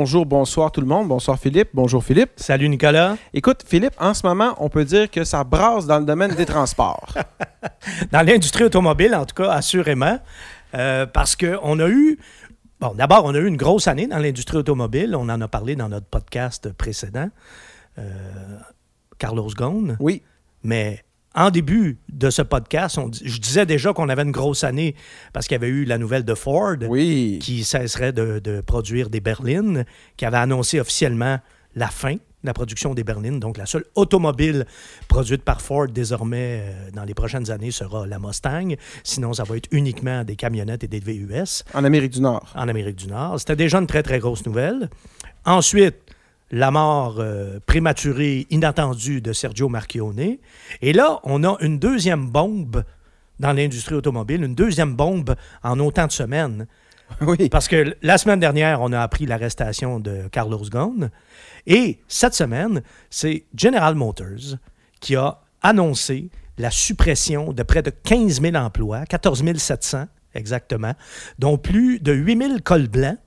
Bonjour, bonsoir tout le monde. Bonsoir Philippe. Bonjour Philippe. Salut Nicolas. Écoute, Philippe, en ce moment, on peut dire que ça brasse dans le domaine des transports. dans l'industrie automobile, en tout cas, assurément. Euh, parce qu'on a eu. Bon, d'abord, on a eu une grosse année dans l'industrie automobile. On en a parlé dans notre podcast précédent. Euh, Carlos Ghosn. Oui. Mais en début de ce podcast, je disais déjà qu'on avait une grosse année parce qu'il y avait eu la nouvelle de Ford qui cesserait de, produire des berlines, qui avait annoncé officiellement la fin de la production des berlines. Donc, la seule automobile produite par Ford désormais euh, dans les prochaines années sera la Mustang. Sinon, ça va être uniquement des camionnettes et des VUS. En Amérique du Nord. En Amérique du Nord. C'était déjà une très, très grosse nouvelle. Ensuite, la mort euh, prématurée, inattendue de Sergio Marchionne. Et là, on a une deuxième bombe dans l'industrie automobile, une deuxième bombe en autant de semaines. Oui. Parce que la semaine dernière, on a appris l'arrestation de Carlos Ghosn. Et cette semaine, c'est General Motors qui a annoncé la suppression de près de 15 000 emplois, 14 700 exactement, dont plus de 8 000 cols blancs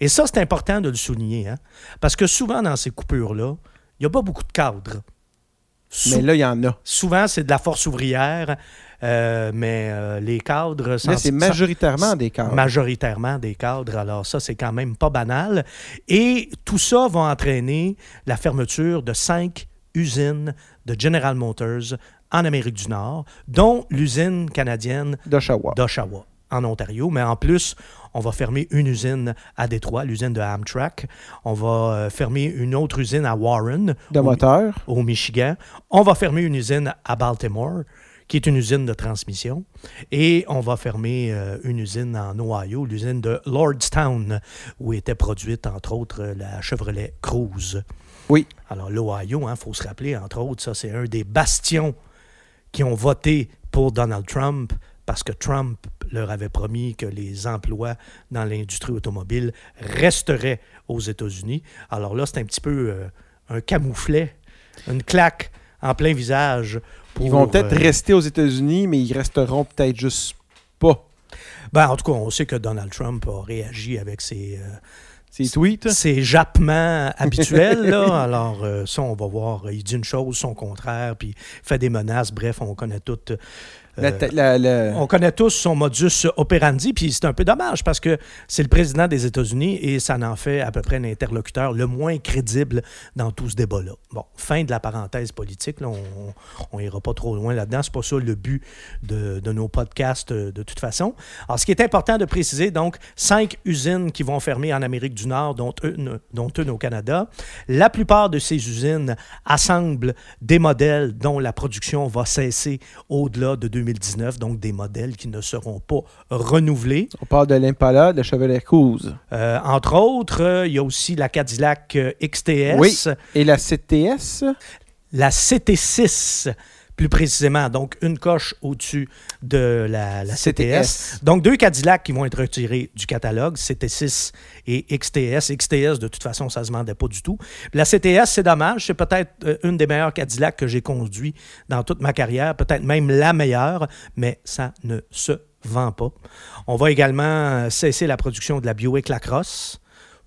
et ça, c'est important de le souligner, hein? parce que souvent dans ces coupures-là, il n'y a pas beaucoup de cadres. mais là, il y en a. Souvent, c'est de la force ouvrière, euh, mais euh, les cadres... Là, c'est majoritairement des cadres. Majoritairement des cadres. Alors ça, c'est quand même pas banal. Et tout ça va entraîner la fermeture de cinq usines de General Motors en Amérique du Nord, dont l'usine canadienne d'Oshawa en Ontario, mais en plus, on va fermer une usine à Détroit, l'usine de Amtrak. On va euh, fermer une autre usine à Warren. De moteur. Au Michigan. On va fermer une usine à Baltimore qui est une usine de transmission. Et on va fermer euh, une usine en Ohio, l'usine de Lordstown, où était produite, entre autres, la Chevrolet Cruze. Oui. Alors, l'Ohio, il hein, faut se rappeler, entre autres, ça, c'est un des bastions qui ont voté pour Donald Trump parce que Trump leur avait promis que les emplois dans l'industrie automobile resteraient aux États-Unis. Alors là, c'est un petit peu euh, un camouflet, une claque en plein visage. ils vont peut-être euh, rester aux États-Unis, mais ils resteront peut-être juste pas. Ben, en tout cas, on sait que Donald Trump a réagi avec ses, euh, ses tweets. Ses jappements habituels. Là. Alors, ça, on va voir. Il dit une chose, son contraire, puis fait des menaces. Bref, on connaît toutes euh, on connaît tous son modus operandi, puis c'est un peu dommage parce que c'est le président des États-Unis et ça en fait à peu près l'interlocuteur le moins crédible dans tout ce débat-là. Bon, fin de la parenthèse politique, on n'ira pas trop loin là-dedans. C'est pas ça le but de, nos podcasts euh, de toute façon. Alors, ce qui est important de préciser, donc, cinq usines qui vont fermer en Amérique du Nord, dont une, dont une au Canada. La plupart de ces usines assemblent des modèles dont la production va cesser au-delà de 2019, donc des modèles qui ne seront pas renouvelés. On parle de l'Impala, de la Chevrolet Cruze. Euh, entre autres, euh, il y a aussi la Cadillac euh, XTS. Oui, et la CTS. La CT6 plus précisément, donc une coche au-dessus de la, CTS. Donc deux Cadillacs qui vont être retirés du catalogue, CT6 et XTS. XTS, de toute façon, ça ne se vendait pas du tout. La CTS, c'est dommage, c'est peut-être euh, une des meilleures Cadillacs que j'ai conduit dans toute ma carrière, peut-être même la meilleure, mais ça ne se vend pas. On va également cesser la production de la Buick Lacrosse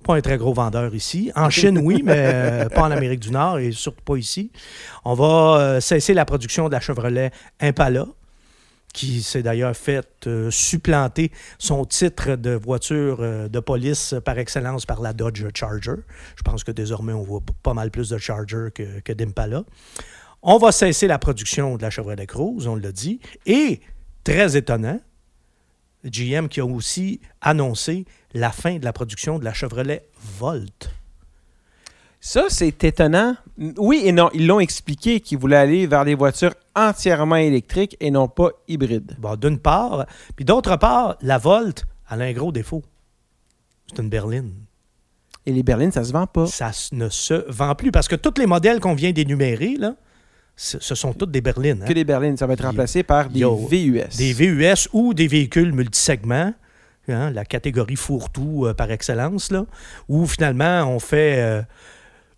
pas un très gros vendeur ici. En Chine, oui, mais euh, pas en Amérique du Nord et surtout pas ici. On va euh, cesser la production de la Chevrolet Impala, qui s'est d'ailleurs fait euh, supplanter son titre de voiture de police par excellence par la Dodge Charger. Je pense que désormais, on voit pas mal plus de Charger que, que d'Impala. On va cesser la production de la Chevrolet Cruze, on l'a dit. Et, très étonnant, GM qui a aussi annoncé la fin de la production de la Chevrolet Volt. Ça, c'est étonnant. Oui et non. Ils l'ont expliqué qu'ils voulaient aller vers des voitures entièrement électriques et non pas hybrides. Bon, d'une part. Puis d'autre part, la Volt, a un gros défaut. C'est une berline. Et les berlines, ça se vend pas. Ça ne se vend plus parce que tous les modèles qu'on vient d'énumérer, là, ce sont toutes des berlines. Hein. Que des berlines. Ça va être remplacé par des VUS. Des VUS ou des véhicules multisegments. Hein, la catégorie fourre-tout euh, par excellence, là, où finalement on fait euh,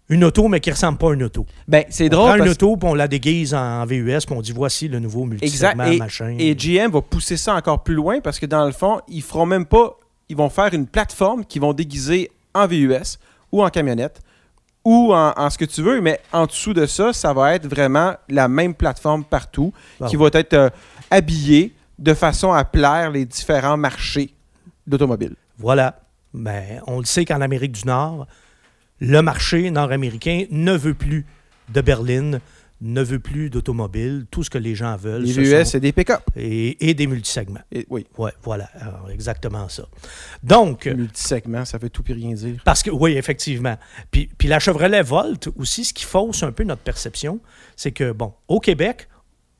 une auto, mais qui ne ressemble pas à une auto. Ben, c'est drôle. On prend une auto, puis on la déguise en VUS, puis on dit voici le nouveau multisegment, et, machin. Et GM va pousser ça encore plus loin parce que dans le fond, ils feront même pas. Ils vont faire une plateforme qui vont déguiser en VUS ou en camionnette ou en, en ce que tu veux, mais en dessous de ça, ça va être vraiment la même plateforme partout Bon. qui va être euh, habillée de façon à plaire les différents marchés d'automobile. Voilà. Mais on le sait qu'en Amérique du Nord, le marché nord-américain ne veut plus de berline, ne veut plus d'automobile. Tout ce que les gens veulent, Les VUS, sont- c'est des pick-up. et, et des multisegments. Et- Oui, Ouais, voilà, Alors, exactement ça. Donc, multisegment, ça veut tout puis rien dire. parce que, oui, effectivement. Puis, puis la Chevrolet Volt, aussi, ce qui fausse un peu notre perception, c'est que, bon, au Québec,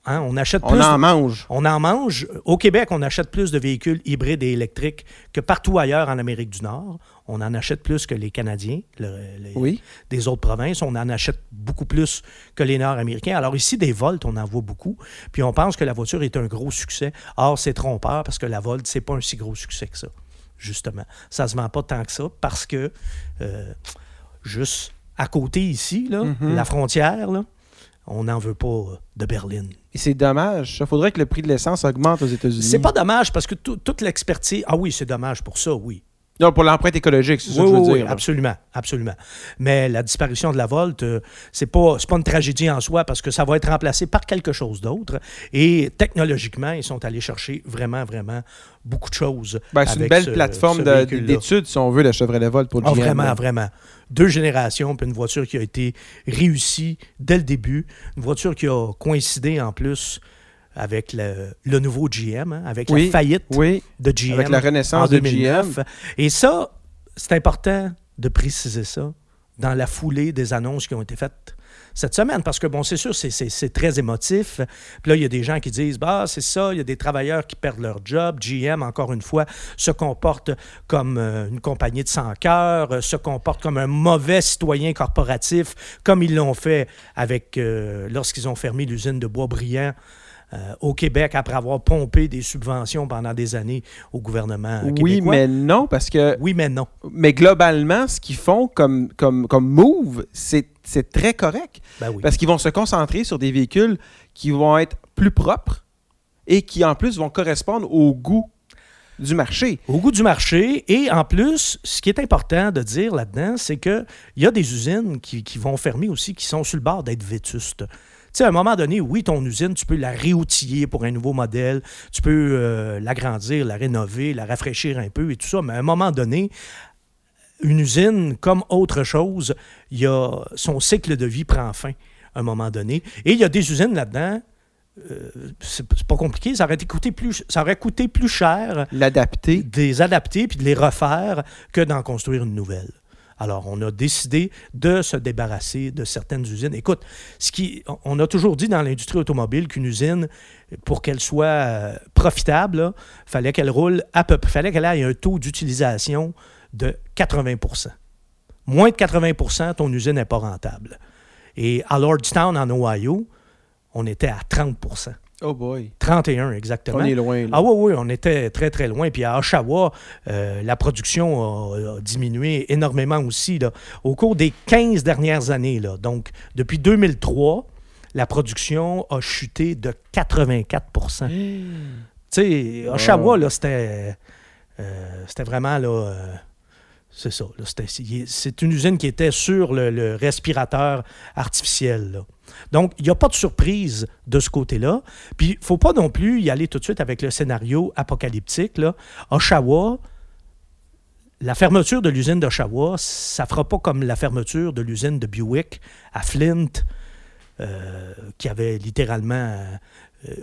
hein, on achète On plus. en de- mange. on en mange. Au Québec, on achète plus de véhicules hybrides et électriques que partout ailleurs en Amérique du Nord. On en achète plus que les Canadiens, le- les- Oui. des autres provinces. On en achète beaucoup plus que les Nord-Américains. Alors ici, des Volt, on en voit beaucoup. Puis on pense que la voiture est un gros succès. Or, c'est trompeur parce que la Volt, c'est pas un si gros succès que ça, justement. Ça se vend pas tant que ça parce que, euh, juste à côté ici, là, Mhm. la frontière, là, on n'en veut pas de Berlin. Et c'est dommage. Il faudrait que le prix de l'essence augmente aux États-Unis. C'est pas dommage parce que tout- toute l'expertise. Ah oui, c'est dommage pour ça, oui. Non, pour l'empreinte écologique, c'est ça Oui, que je veux oui, dire. absolument, absolument. Mais la disparition de la Volt, euh, c'est pas, pas une tragédie en soi parce que ça va être remplacé par quelque chose d'autre. Et technologiquement, ils sont allés chercher vraiment, vraiment beaucoup de choses. Ben, c'est une belle ce- plateforme d'études, si on veut, la Chevrolet Volt pour Ah, GM. vraiment, vraiment. Deux générations, puis une voiture qui a été réussie dès le début. Une voiture qui a coïncidé en plus avec le, le nouveau GM, hein, avec Oui, la faillite Oui, de GM avec la en renaissance de 2009. GM. Et ça, c'est important de préciser ça dans la foulée des annonces qui ont été faites cette semaine. Parce que, bon, c'est sûr, c'est- très émotif. Puis là, il y a des gens qui disent, bah, c'est ça, il y a des travailleurs qui perdent leur job. GM, encore une fois, se comporte comme euh, une compagnie de sans cœur, euh, se comporte comme un mauvais citoyen corporatif, comme ils l'ont fait avec euh, lorsqu'ils ont fermé l'usine de Boisbriand. Euh, au Québec, après avoir pompé des subventions pendant des années au gouvernement Oui, québécois. mais non, parce que. Oui, mais non. Mais globalement, ce qu'ils font comme, comme, comme move, c'est c'est très correct. Ben oui. Parce qu'ils vont se concentrer sur des véhicules qui vont être plus propres et qui, en plus, vont correspondre au goût du marché. Au goût du marché. Et en plus, ce qui est important de dire là-dedans, c'est qu'il y a des usines qui, qui vont fermer aussi, qui sont sur le bord d'être vétustes. Tu sais, à un moment donné, oui, ton usine, tu peux la réoutiller pour un nouveau modèle, tu peux euh, l'agrandir, la rénover, la rafraîchir un peu et tout ça, mais à un moment donné, une usine, comme autre chose, y a, son cycle de vie prend fin à un moment donné. Et il y a des usines là-dedans, euh, c'est pas compliqué, ça aurait, coûté plus, ça aurait coûté plus cher L'adapter. de les adapter puis de les refaire que d'en construire une nouvelle. Alors, on a décidé de se débarrasser de certaines usines. Écoute, ce qui, on a toujours dit dans l'industrie automobile qu'une usine, pour qu'elle soit euh, profitable, fallait qu'elle roule à peu près, fallait qu'elle ait un taux d'utilisation de 80% Moins de 80% ton usine n'est pas rentable. Et à Lordstown, en Ohio, on était à 30 Oh boy. 31 exactement. On est loin. là. Ah oui, oui, on était très, très loin. Puis à Oshawa, euh, la production a, a diminué énormément aussi là, au cours des 15 dernières années. Là. Donc, depuis 2003, la production a chuté de 84% Tu sais, Oshawa, là, c'était, euh, c'était vraiment, là, euh, c'est ça. c'est une usine qui était sur le, respirateur artificiel. Donc, il n'y a pas de surprise de ce côté-là. Puis, il ne faut pas non plus y aller tout de suite avec le scénario apocalyptique. Oshawa, la fermeture de l'usine d'Oshawa, ça ne fera pas comme la fermeture de l'usine de Buick à Flint, euh, qui avait littéralement euh,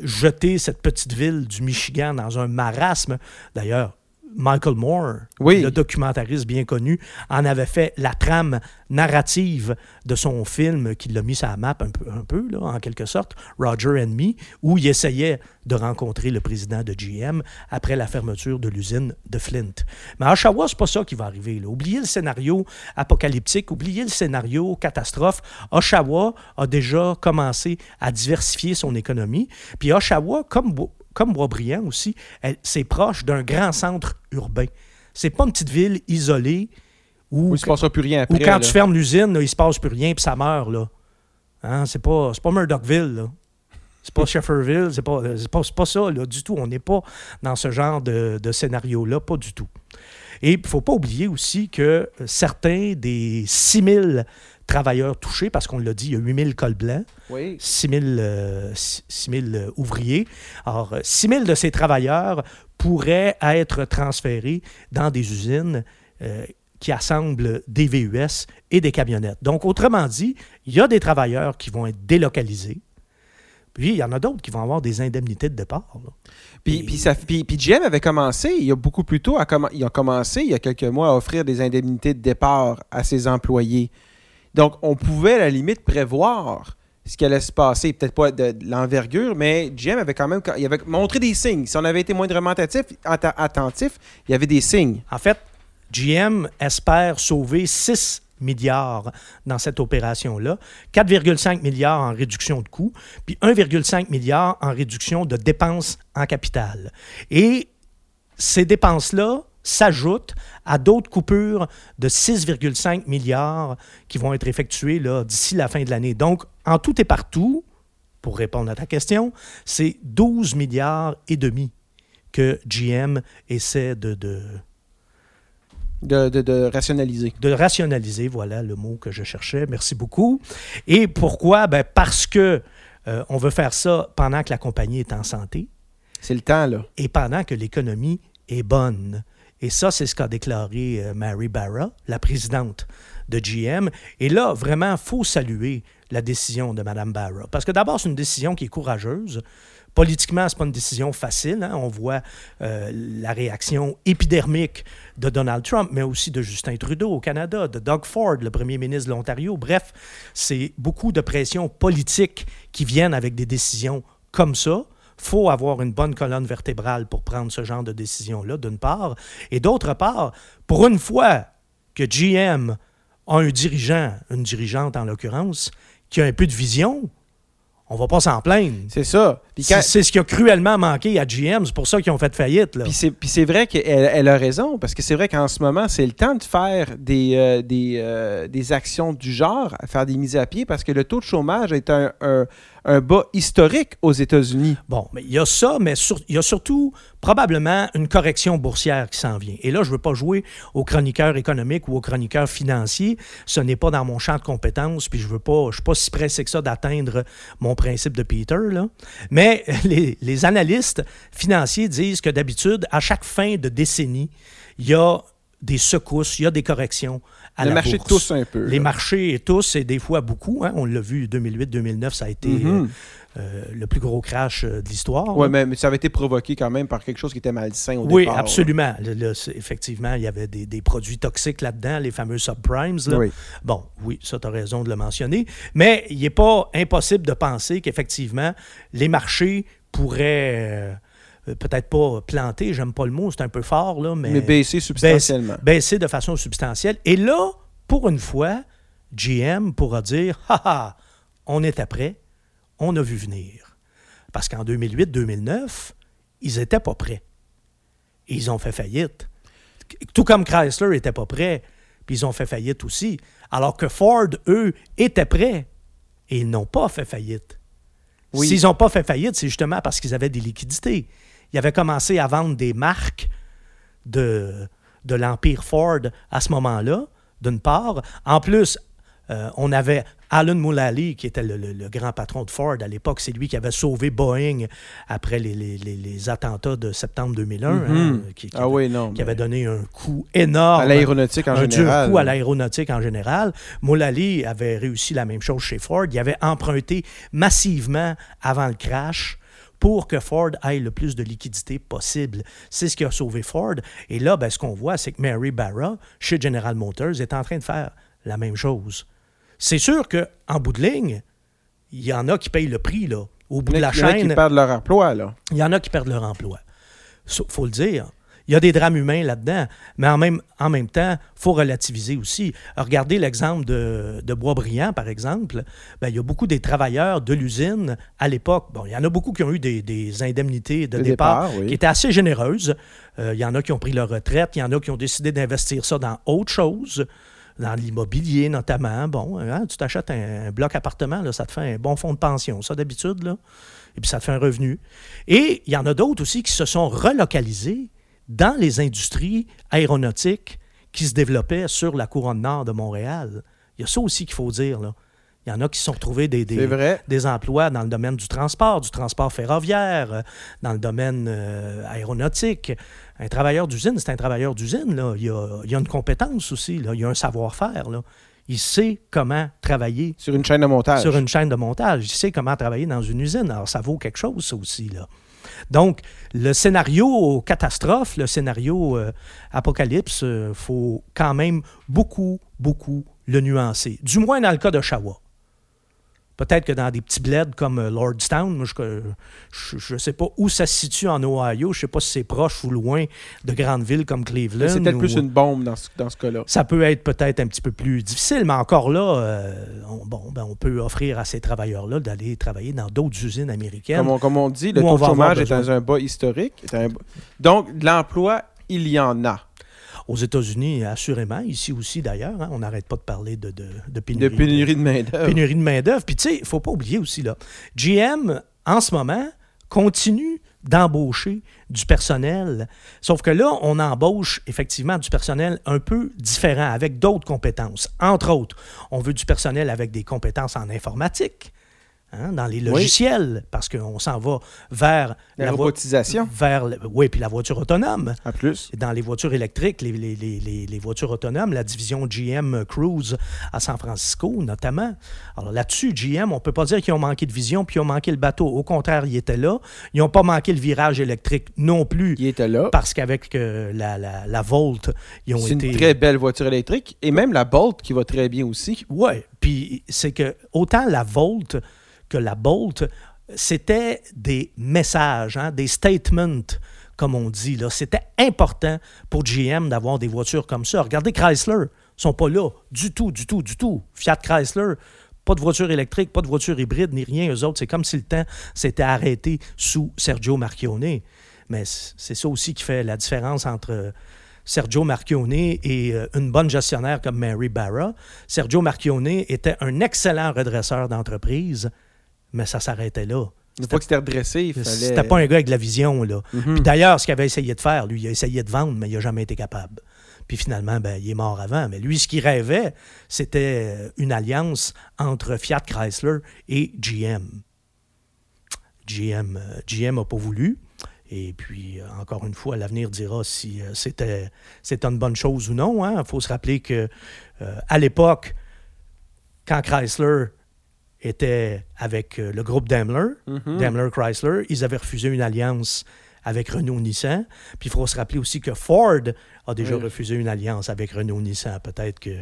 jeté cette petite ville du Michigan dans un marasme. D'ailleurs, Michael Moore, Oui. le documentariste bien connu, en avait fait la trame narrative de son film qui l'a mis sur la map un peu, un peu là, en quelque sorte, Roger and Me, où il essayait de rencontrer le président de GM après la fermeture de l'usine de Flint. Mais à Oshawa, c'est pas ça qui va arriver. Là. Oubliez le scénario apocalyptique, oubliez le scénario catastrophe. Oshawa a déjà commencé à diversifier son économie. Puis Oshawa, comme, comme Boisbriand aussi, c'est proche d'un grand centre urbain. C'est pas une petite ville isolée où, Où il se passera plus rien où après. quand là. tu fermes l'usine, il se passe plus rien puis ça meurt. Là. Hein, c'est pas, c'est pas Murdochville. Là. C'est pas Shefferville, c'est pas, pas, pas, ça là, du tout. On n'est pas dans ce genre de, de scénario-là, pas du tout. Et il ne faut pas oublier aussi que certains des 6000 travailleurs touchés, parce qu'on l'a dit, il y a 8000 cols blancs, Oui. 6000 euh, 6000 euh, ouvriers. Alors, euh, 6000 de ces travailleurs pourraient être transférés dans des usines euh, qui assemblent des VUS et des camionnettes. Donc, autrement dit, il y a des travailleurs qui vont être délocalisés. Puis, il y en a d'autres qui vont avoir des indemnités de départ. là. Puis, Et- puis, ça, puis, puis GM avait commencé, il y a beaucoup plus tôt, à commen- ils ont commencé il y a quelques mois à offrir des indemnités de départ à ses employés. Donc, on pouvait à la limite prévoir ce qui allait se passer, peut-être pas de, l'envergure, mais GM avait quand même montré des signes. Si on avait été moindrement attentif, attentif il y avait des signes. En fait, GM espère sauver 6 milliards dans cette opération-là, 4,5 milliards en réduction de coûts, puis 1,5 milliard en réduction de dépenses en capital. Et ces dépenses-là s'ajoutent à d'autres coupures de 6,5 milliards qui vont être effectuées là, d'ici la fin de l'année. Donc, en tout et partout, pour répondre à ta question, c'est 12 milliards et demi que GM essaie de, de, De, de- de rationaliser. de rationaliser, voilà le mot que je cherchais. Merci beaucoup. Et pourquoi? Ben parce que euh, on veut faire ça pendant que la compagnie est en santé C'est le temps, là. et pendant que l'économie est bonne. Et ça, c'est ce qu'a déclaré euh, Mary Barra, la présidente de GM. Et là, vraiment, faut saluer la décision de Mme Barra. Parce que d'abord, c'est une décision qui est courageuse. Politiquement, ce n'est pas une décision facile. hein. On voit euh, la réaction épidermique de Donald Trump, mais aussi de Justin Trudeau au Canada, de Doug Ford, le premier ministre de l'Ontario. Bref, c'est beaucoup de pressions politiques qui viennent avec des décisions comme ça faut avoir une bonne colonne vertébrale pour prendre ce genre de décision-là, d'une part. Et d'autre part, pour une fois que GM a un dirigeant, une dirigeante en l'occurrence, qui a un peu de vision, on va pas s'en plaindre. C'est ça. Quand- C'est ce qui a cruellement manqué à GM, c'est pour ça qu'ils ont fait faillite. Là. Puis c'est, vrai qu'elle elle a raison, parce que c'est vrai qu'en ce moment, c'est le temps de faire des, euh, des, euh, des actions du genre, faire des mises à pied, parce que le taux de chômage est un, un, un bas historique aux États-Unis. Bon, il y a ça, mais il y a surtout probablement une correction boursière qui s'en vient. Et là, je ne veux pas jouer au chroniqueur économique ou au chroniqueur financier. Ce n'est pas dans mon champ de compétences, puis je veux pas, je suis pas si pressé que ça d'atteindre mon principe de Peter. Mais les analystes financiers disent que d'habitude, à chaque fin de décennie, il y a des secousses, il y a des corrections à le la marché bourse. tousse un peu. Les là. marchés tous, et des fois beaucoup. hein. on l'a vu 2008-2009, ça a été Mhm. euh, euh, le plus gros crash euh, de l'histoire. Là. mais, mais ça avait été provoqué quand même par quelque chose qui était malsain au oui, départ. absolument. Là, là, c'est- effectivement, il y avait des, des produits toxiques là-dedans, les fameux subprimes. Oui. Bon, oui, ça, tu as raison de le mentionner. Mais il n'est pas impossible de penser qu'effectivement, les marchés pourraient euh, peut-être pas planter, j'aime pas le mot, c'est un peu fort, là, mais, Mais baissé substantiellement. baisser de façon substantielle. Et là, pour une fois, GM pourra dire Haha, on était prêt, on a vu venir. Parce qu'en 2008-2009, ils n'étaient pas prêts. Et ils ont fait faillite. Tout comme Chrysler n'était pas prêt, puis ils ont fait faillite aussi. Alors que Ford, eux, étaient prêts et ils n'ont pas fait faillite. Oui. S'ils n'ont pas fait faillite, c'est justement parce qu'ils avaient des liquidités. Ils avaient commencé à vendre des marques de, de l'Empire Ford à ce moment-là, d'une part. En plus, euh, on avait Alan Mulally, qui était le, le- le grand patron de Ford à l'époque. C'est lui qui avait sauvé Boeing après les, les- les- les attentats de septembre 2001, hein, Mhm. qui, qui Ah avait, oui, non. qui avait donné un coup énorme à l'aéronautique en un général. dur coup à l'aéronautique en général. Mulally avait réussi la même chose chez Ford. Il avait emprunté massivement avant le crash pour que Ford ait le plus de liquidité possible. C'est ce qui a sauvé Ford. Et là, ben, ce qu'on voit, c'est que Mary Barra, chez General Motors, est en train de faire la même chose. C'est sûr qu'en bout de ligne, il y en a qui payent le prix. Là. Au bout de la il y en a qui chaîne, perdent leur emploi, là. il y en a qui perdent leur emploi. Il faut le dire. Il y a des drames humains là-dedans, mais en même, en même temps, il faut relativiser aussi. Regardez l'exemple de, de Boisbriand, par exemple. Ben, il y a beaucoup des travailleurs de l'usine à l'époque. Bon, il y en a beaucoup qui ont eu des, des indemnités de De départ, départ, oui. qui étaient assez généreuses. Euh, il y en a qui ont pris leur retraite, il y en a qui ont décidé d'investir ça dans autre chose. dans l'immobilier notamment. Bon, hein, tu t'achètes un, bloc appartement, là, ça te fait un bon fonds de pension, ça d'habitude, là. Et puis ça te fait un revenu. Et il y en a d'autres aussi qui se sont relocalisés dans les industries aéronautiques qui se développaient sur la couronne nord de Montréal. Il y a ça aussi qu'il faut dire, là. Il y en a qui se sont trouvés des, des, emplois dans le domaine du transport, du transport ferroviaire, euh, dans le domaine euh, aéronautique. Un travailleur d'usine, c'est un travailleur d'usine. Là. Il, y a, il a une compétence aussi, là. il y a un savoir-faire. Là. Il sait comment travailler. Sur une chaîne de montage. Sur une chaîne de montage. Il sait comment travailler dans une usine. Alors, ça vaut quelque chose, ça aussi. Là. Donc, le scénario catastrophe, le scénario euh, apocalypse, il faut quand même beaucoup, beaucoup le nuancer. Du moins dans le cas de Shawa. Peut-être que dans des petits bleds comme euh, Lordstown, je ne sais pas où ça se situe en Ohio. Je ne sais pas si c'est proche ou loin de grandes villes comme Cleveland. C'est peut-être plus une bombe dans ce, dans ce cas-là. Ça peut être peut-être un petit peu plus difficile, mais encore là, euh, on, bon, ben, on peut offrir à ces travailleurs-là d'aller travailler dans d'autres usines américaines. Comme on, comme on dit, le taux de chômage est dans un bas historique. Donc, l'emploi, il y en a. Aux États-Unis, assurément, ici aussi d'ailleurs, hein, on n'arrête pas de parler de, de, pénurie. De pénurie de, main-d'œuvre. Pénurie de main-d'œuvre. Puis tu sais, il ne faut pas oublier aussi, là, GM, en ce moment, continue d'embaucher du personnel. Sauf que là, on embauche effectivement du personnel un peu différent, avec d'autres compétences. Entre autres, on veut du personnel avec des compétences en informatique. Hein, dans les logiciels, parce qu'on s'en va vers la, robotisation. Vers, oui, puis la voiture autonome. À plus. Dans les voitures électriques, les, les, les, les, voitures autonomes, la division GM Cruise à San Francisco, notamment. Alors là-dessus, GM, on ne peut pas dire qu'ils ont manqué de vision puis ils ont manqué le bateau. Au contraire, ils étaient là. Ils n'ont pas manqué le virage électrique non plus. Ils étaient là. Parce qu'avec euh, la, la, la, Volt, ils ont été. C'est une très belle voiture électrique. Et même la Bolt qui va très bien aussi. Oui. Puis c'est que autant la Volt que la Bolt, c'était des messages, hein, des statements, comme on dit. C'était important pour GM d'avoir des voitures comme ça. Regardez Chrysler, ils sont pas là du tout, du tout, du tout. Fiat Chrysler, pas de voiture électrique, pas de voiture hybride, ni rien. Eux autres, c'est comme si le temps s'était arrêté sous Sergio Marchionne. Mais c'est ça aussi qui fait la différence entre Sergio Marchionne et euh, une bonne gestionnaire comme Mary Barra. Sergio Marchionne était un excellent redresseur d'entreprise, mais ça s'arrêtait là. Une fois que c'était redressé, il fallait... C'était pas un gars avec de la vision, là. Mhm. Puis d'ailleurs, ce qu'il avait essayé de faire, lui, il a essayé de vendre, mais il n'a jamais été capable. Puis finalement, ben, il est mort avant. Mais lui, ce qu'il rêvait, c'était euh, une alliance entre Fiat Chrysler et GM. GM GM n'a pas voulu. Et puis, euh, encore une fois, l'avenir dira si euh, c'était, une bonne chose ou non. Il hein. faut se rappeler que à l'époque, quand Chrysler était avec euh, le groupe Daimler, mhm. Daimler Chrysler. Ils avaient refusé une alliance avec Renault-Nissan. Puis il faut se rappeler aussi que Ford a déjà refusé une alliance avec Renault-Nissan. Peut-être que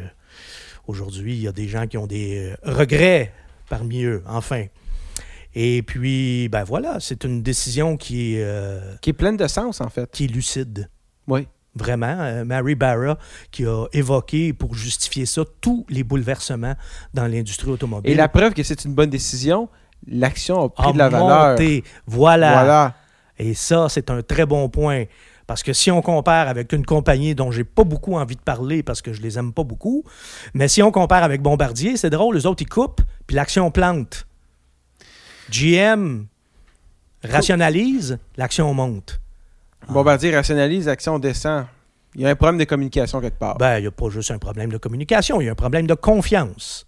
aujourd'hui, il y a des gens qui ont des euh, regrets parmi eux, enfin. Et puis, ben voilà, c'est une décision qui est... Euh, qui est pleine de sens, en fait. Qui est lucide. Oui. Vraiment, euh, Mary Barra qui a évoqué pour justifier ça tous les bouleversements dans l'industrie automobile. Et la preuve que c'est une bonne décision, l'action a pris de la valeur. Voilà. voilà. Et ça, c'est un très bon point. Parce que si on compare avec une compagnie dont j'ai pas beaucoup envie de parler parce que je les aime pas beaucoup, mais si on compare avec Bombardier, c'est drôle, les autres ils coupent, puis l'action plante. GM rationalise, l'action monte. Bombardier rationalise, action descend. Il y a un problème de communication quelque part. Ben, il n'y a pas juste un problème de communication, il y a un problème de confiance.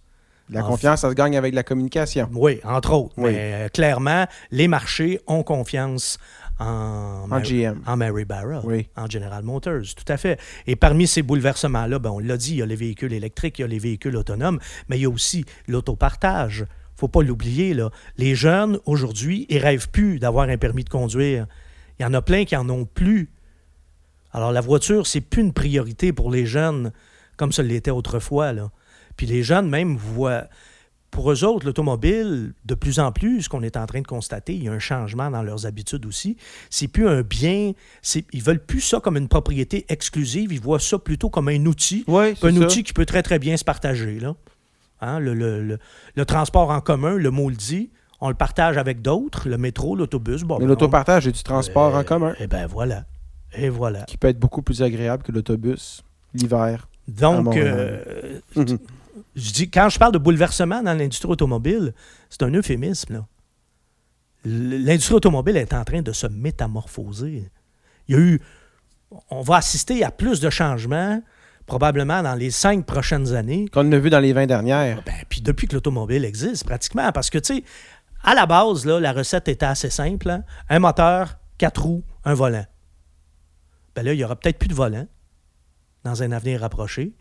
La confiance, ça se gagne avec la communication. Oui, entre autres. Mais euh, clairement, les marchés ont confiance en, GM. En Mary Barra, oui. en General Motors, tout à fait. Et parmi ces bouleversements-là, ben, on l'a dit, il y a les véhicules électriques, il y a les véhicules autonomes, mais il y a aussi l'autopartage. faut pas l'oublier. Les jeunes, aujourd'hui, ils rêvent plus d'avoir un permis de conduire. Il y en a plein qui n'en ont plus. Alors la voiture, c'est plus une priorité pour les jeunes comme ça l'était autrefois. Là. Puis les jeunes même voient... Pour eux autres, l'automobile, de plus en plus, ce qu'on est en train de constater, il y a un changement dans leurs habitudes aussi. C'est plus un bien, ils veulent plus ça comme une propriété exclusive, ils voient ça plutôt comme un outil, un outil qui peut très très bien se partager. Là. Hein, le, le, transport en commun, le mot le dit, on le partage avec d'autres, le métro, l'autobus. Mais ben, l'autopartage est du transport en commun. Et eh ben voilà. Et voilà. Qui peut être beaucoup plus agréable que l'autobus l'hiver. Donc, euh, Mhm. Je dis, quand je parle de bouleversement dans l'industrie automobile, c'est un euphémisme. L'industrie automobile est en train de se métamorphoser. Il y a eu. On va assister à plus de changements, probablement dans les cinq prochaines années. Qu'on a vu dans les 20 dernières. Ben, puis depuis que l'automobile existe, pratiquement. Parce que, tu sais, à la base, la recette était assez simple. hein. Un moteur, quatre roues, un volant. Ben là, il n'y aura peut-être plus de volant dans un avenir rapproché.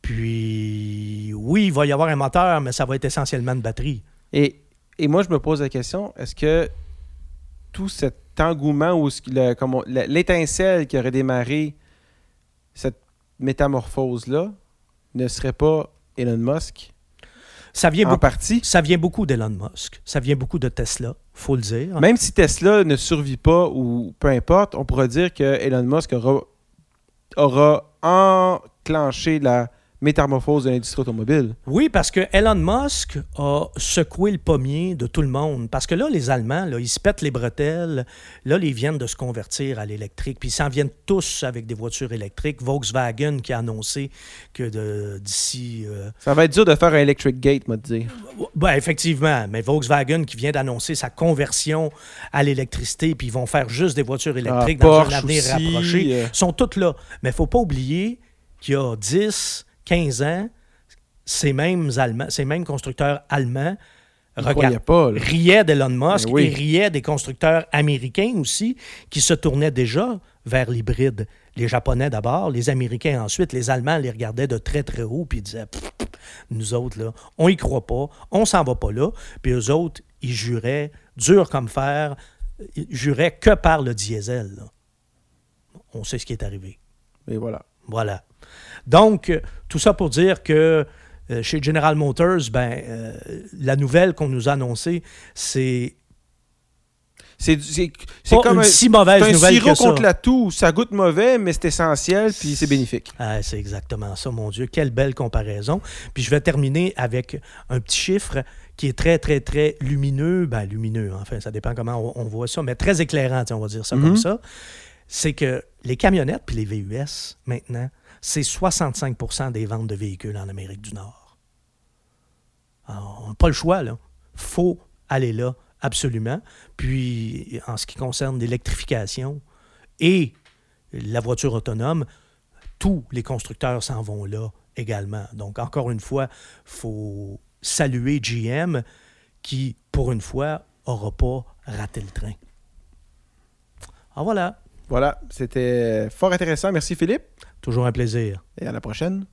Puis, oui, il va y avoir un moteur, mais ça va être essentiellement une batterie. Et, et moi, je me pose la question, est-ce que tout cet engouement ou l'étincelle qui aurait démarré cette métamorphose-là ne serait pas Elon Musk? Ça vient, en beaucoup, partie? ça vient beaucoup d'Elon Musk. Ça vient beaucoup de Tesla, faut le dire. Même si Tesla ne survit pas ou peu importe, on pourra dire que Elon Musk aura, aura enclenché la métamorphose de l'industrie automobile. Oui, parce que Elon Musk a secoué le pommier de tout le monde. Parce que là, les Allemands, là, ils se pètent les bretelles. Là, ils viennent de se convertir à l'électrique. Puis ils s'en viennent tous avec des voitures électriques. Volkswagen qui a annoncé que de- d'ici... euh, Ça va être dur de faire un electric gate, moi, te dire. ben, effectivement, mais Volkswagen qui vient d'annoncer sa conversion à l'électricité, puis ils vont faire juste des voitures électriques Ah, dans un avenir rapproché, euh. sont toutes là. Mais il ne faut pas oublier qu'il y a 10, 15 ans, ces mêmes, Allemands, ces mêmes constructeurs allemands regard- pas. riaient d'Elon Musk oui. et riaient des constructeurs américains aussi qui se tournaient déjà vers l'hybride. Les Japonais d'abord, les Américains ensuite, les Allemands les regardaient de très très haut puis disaient Pff, pff, nous autres là, on y croit pas, on s'en va pas là. Puis eux autres, ils juraient dur comme fer, ils juraient que par le diesel. là. On sait ce qui est arrivé. Et voilà. Voilà. Donc, euh, tout ça pour dire que euh, chez General Motors, ben, euh, la nouvelle qu'on nous a annoncée, c'est C'est comme une un, si mauvaise c'est un nouvelle sirop que ça. contre la toux. Ça goûte mauvais, mais c'est essentiel, puis c'est bénéfique. Ah, c'est exactement ça, mon Dieu. Quelle belle comparaison. Puis je vais terminer avec un petit chiffre qui est très, très, très lumineux. Ben, lumineux, enfin, ça dépend comment on, on voit ça, mais très éclairant, on va dire ça comme ça. C'est que les camionnettes puis les VUS, maintenant, c'est 65% des ventes de véhicules en Amérique du Nord. On n'a pas le choix, là. faut aller là, absolument. Puis, en ce qui concerne l'électrification et la voiture autonome, tous les constructeurs s'en vont là également. Donc, encore une fois, il faut saluer GM qui, pour une fois, n'aura pas raté le train. Ah voilà, Voilà, c'était fort intéressant. Merci Philippe, toujours un plaisir. et à la prochaine.